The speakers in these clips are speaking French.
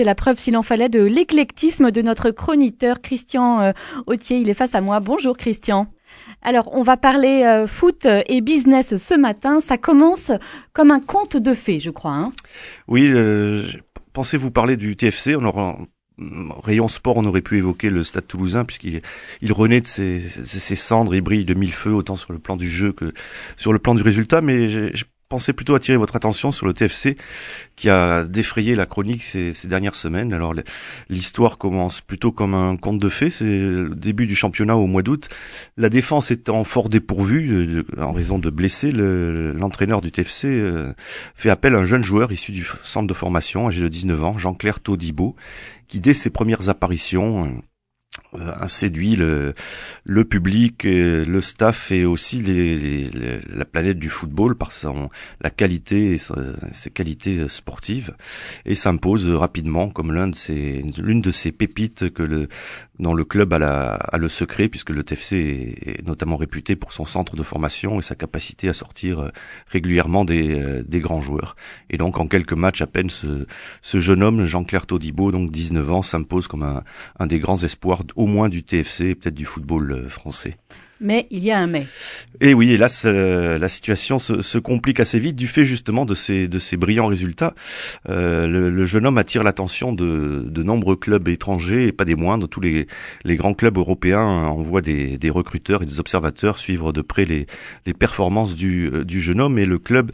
C'est la preuve, s'il en fallait, de l'éclectisme de notre chroniqueur Christian euh, Autier. Il est face à moi. Bonjour Christian. Alors, on va parler euh, foot et business ce matin. Ça commence comme un conte de fées, je crois. Hein oui, euh, pensez-vous parler du TFC On aura rayon sport, on aurait pu évoquer le Stade Toulousain puisqu'il il renaît de ses, cendres, il brille de mille feux autant sur le plan du jeu que sur le plan du résultat. Mais pensais plutôt attirer votre attention sur le TFC qui a défrayé la chronique ces, ces dernières semaines. Alors l'histoire commence plutôt comme un conte de fées. C'est le début du championnat au mois d'août. La défense étant fort dépourvue euh, en raison de blessés, l'entraîneur du TFC euh, fait appel à un jeune joueur issu du centre de formation, âgé de 19 ans, Jean-Claire Todibo, qui dès ses premières apparitions euh, a séduit le, le public, et le staff et aussi les, la planète du football par son, la qualité et ses qualités sportives et s'impose rapidement comme l'un de ces l'une de ces pépites que le dont le club a, le secret puisque le TFC est, notamment réputé pour son centre de formation et sa capacité à sortir euh, régulièrement des, euh, des grands joueurs. Et donc en quelques matchs à peine ce, jeune homme Jean-Claire Todibo donc 19 ans s'impose comme un, un des grands espoirs au moins du TFC et peut-être du football euh, français. Mais il y a un mais. Et oui, hélas, euh, la situation se, se, complique assez vite du fait justement de ces, de ces brillants résultats. Euh, le, jeune homme attire l'attention de, de, nombreux clubs étrangers et pas des moindres. Tous les, les grands clubs européens envoient des, des, recruteurs et des observateurs suivre de près les, les performances du, du jeune homme et le club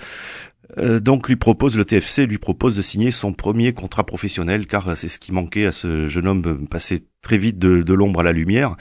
euh, donc lui propose le TFC lui propose de signer son premier contrat professionnel car c'est ce qui manquait à ce jeune homme passé très vite de, l'ombre à la lumière,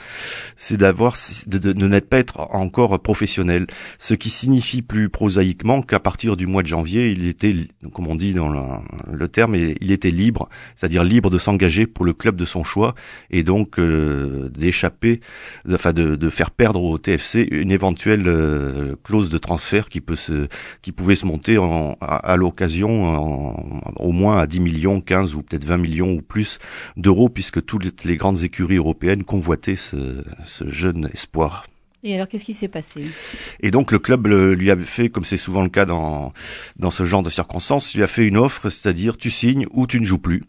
c'est d'avoir de, de, de n'être pas être encore professionnel, ce qui signifie plus prosaïquement qu'à partir du mois de janvier, il était, comme on dit dans le, terme, il était libre, c'est-à-dire libre de s'engager pour le club de son choix et donc euh, d'échapper, enfin de, de, faire perdre au TFC une éventuelle euh, clause de transfert qui peut se, qui pouvait se monter en, à, à l'occasion au moins à 10 millions, 15 ou peut-être 20 millions ou plus d'euros puisque toutes les grandes écuries européennes convoitaient ce, ce jeune espoir. Et alors, qu'est-ce qui s'est passé? Et donc, le club lui a fait, comme c'est souvent le cas dans, dans ce genre de circonstances, lui a fait une offre, c'est-à-dire tu signes ou tu ne joues plus.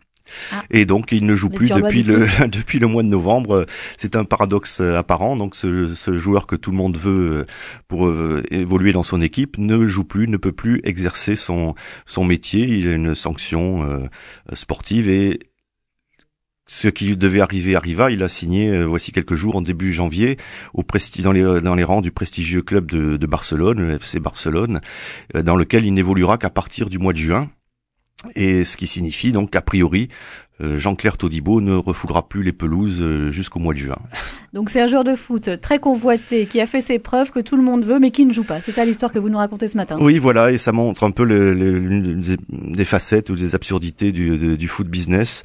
Ah. Et donc il ne joue plus depuis le depuis le mois de novembre. C'est un paradoxe apparent. Donc ce, ce, joueur que tout le monde veut pour euh, évoluer dans son équipe ne joue plus, ne peut plus exercer son son métier. Il a une sanction euh, sportive et ce qui devait arriver arriva. Il a signé euh, voici quelques jours en début janvier au dans les rangs du prestigieux club de, Barcelone, le FC Barcelone, euh, dans lequel il n'évoluera qu'à partir du mois de juin. Et ce qui signifie donc qu'a priori euh, Jean-Claire Todibo ne refoulera plus les pelouses euh, jusqu'au mois de juin. Donc c'est un joueur de foot très convoité, qui a fait ses preuves, que tout le monde veut, mais qui ne joue pas. C'est ça l'histoire que vous nous racontez ce matin. Oui, voilà, et ça montre un peu l'une des facettes ou des absurdités du, du foot business.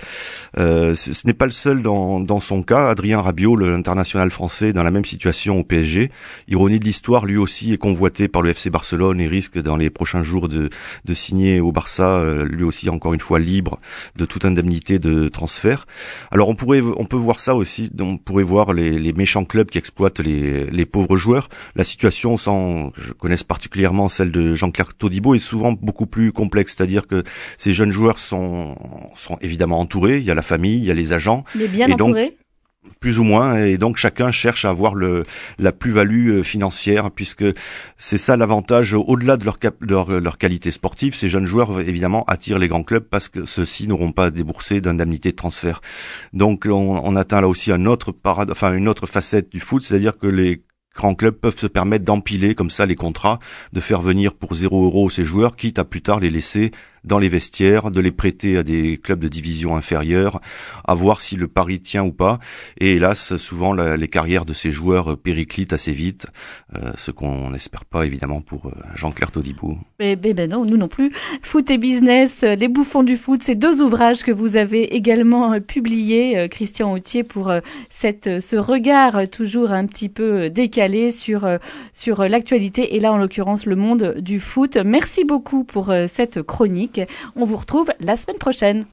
Euh, ce, n'est pas le seul dans, dans son cas. Adrien Rabiot, l'international français, dans la même situation au PSG. Ironie de l'histoire, lui aussi est convoité par le FC Barcelone et risque dans les prochains jours de, de signer au Barça, lui aussi encore une fois libre de toute indemnité de transfert. Alors on pourrait, on peut voir ça aussi. On pourrait voir les, les méchants clubs qui exploitent les, les, pauvres joueurs. La situation, sans je connaisse particulièrement celle de Jean-Claire Todibo, est souvent beaucoup plus complexe. C'est-à-dire que ces jeunes joueurs sont, sont évidemment entourés. Il y a la famille, il y a les agents. Il est bien entouré plus ou moins, et donc chacun cherche à avoir la plus-value euh, financière, puisque c'est ça l'avantage, au-delà de leur, qualité sportive, ces jeunes joueurs évidemment attirent les grands clubs parce que ceux-ci n'auront pas déboursé d'indemnité de transfert. Donc on, atteint là aussi un autre enfin une autre facette du foot, c'est-à-dire que les grands clubs peuvent se permettre d'empiler comme ça les contrats, de faire venir pour zéro euro ces joueurs, quitte à plus tard les laisser dans les vestiaires, de les prêter à des clubs de division inférieure, à voir si le pari tient ou pas. Et hélas, souvent les carrières de ces joueurs périclitent assez vite, euh, ce qu'on n'espère pas évidemment pour euh, Jean-Claire Todibou. Mais, ben non, nous non plus. Foot et business, les bouffons du foot, ces deux ouvrages que vous avez également publiés, euh, Christian Autier, pour cette, ce regard toujours un petit peu décalé sur, sur l'actualité et là en l'occurrence le monde du foot. Merci beaucoup pour cette chronique. On vous retrouve la semaine prochaine.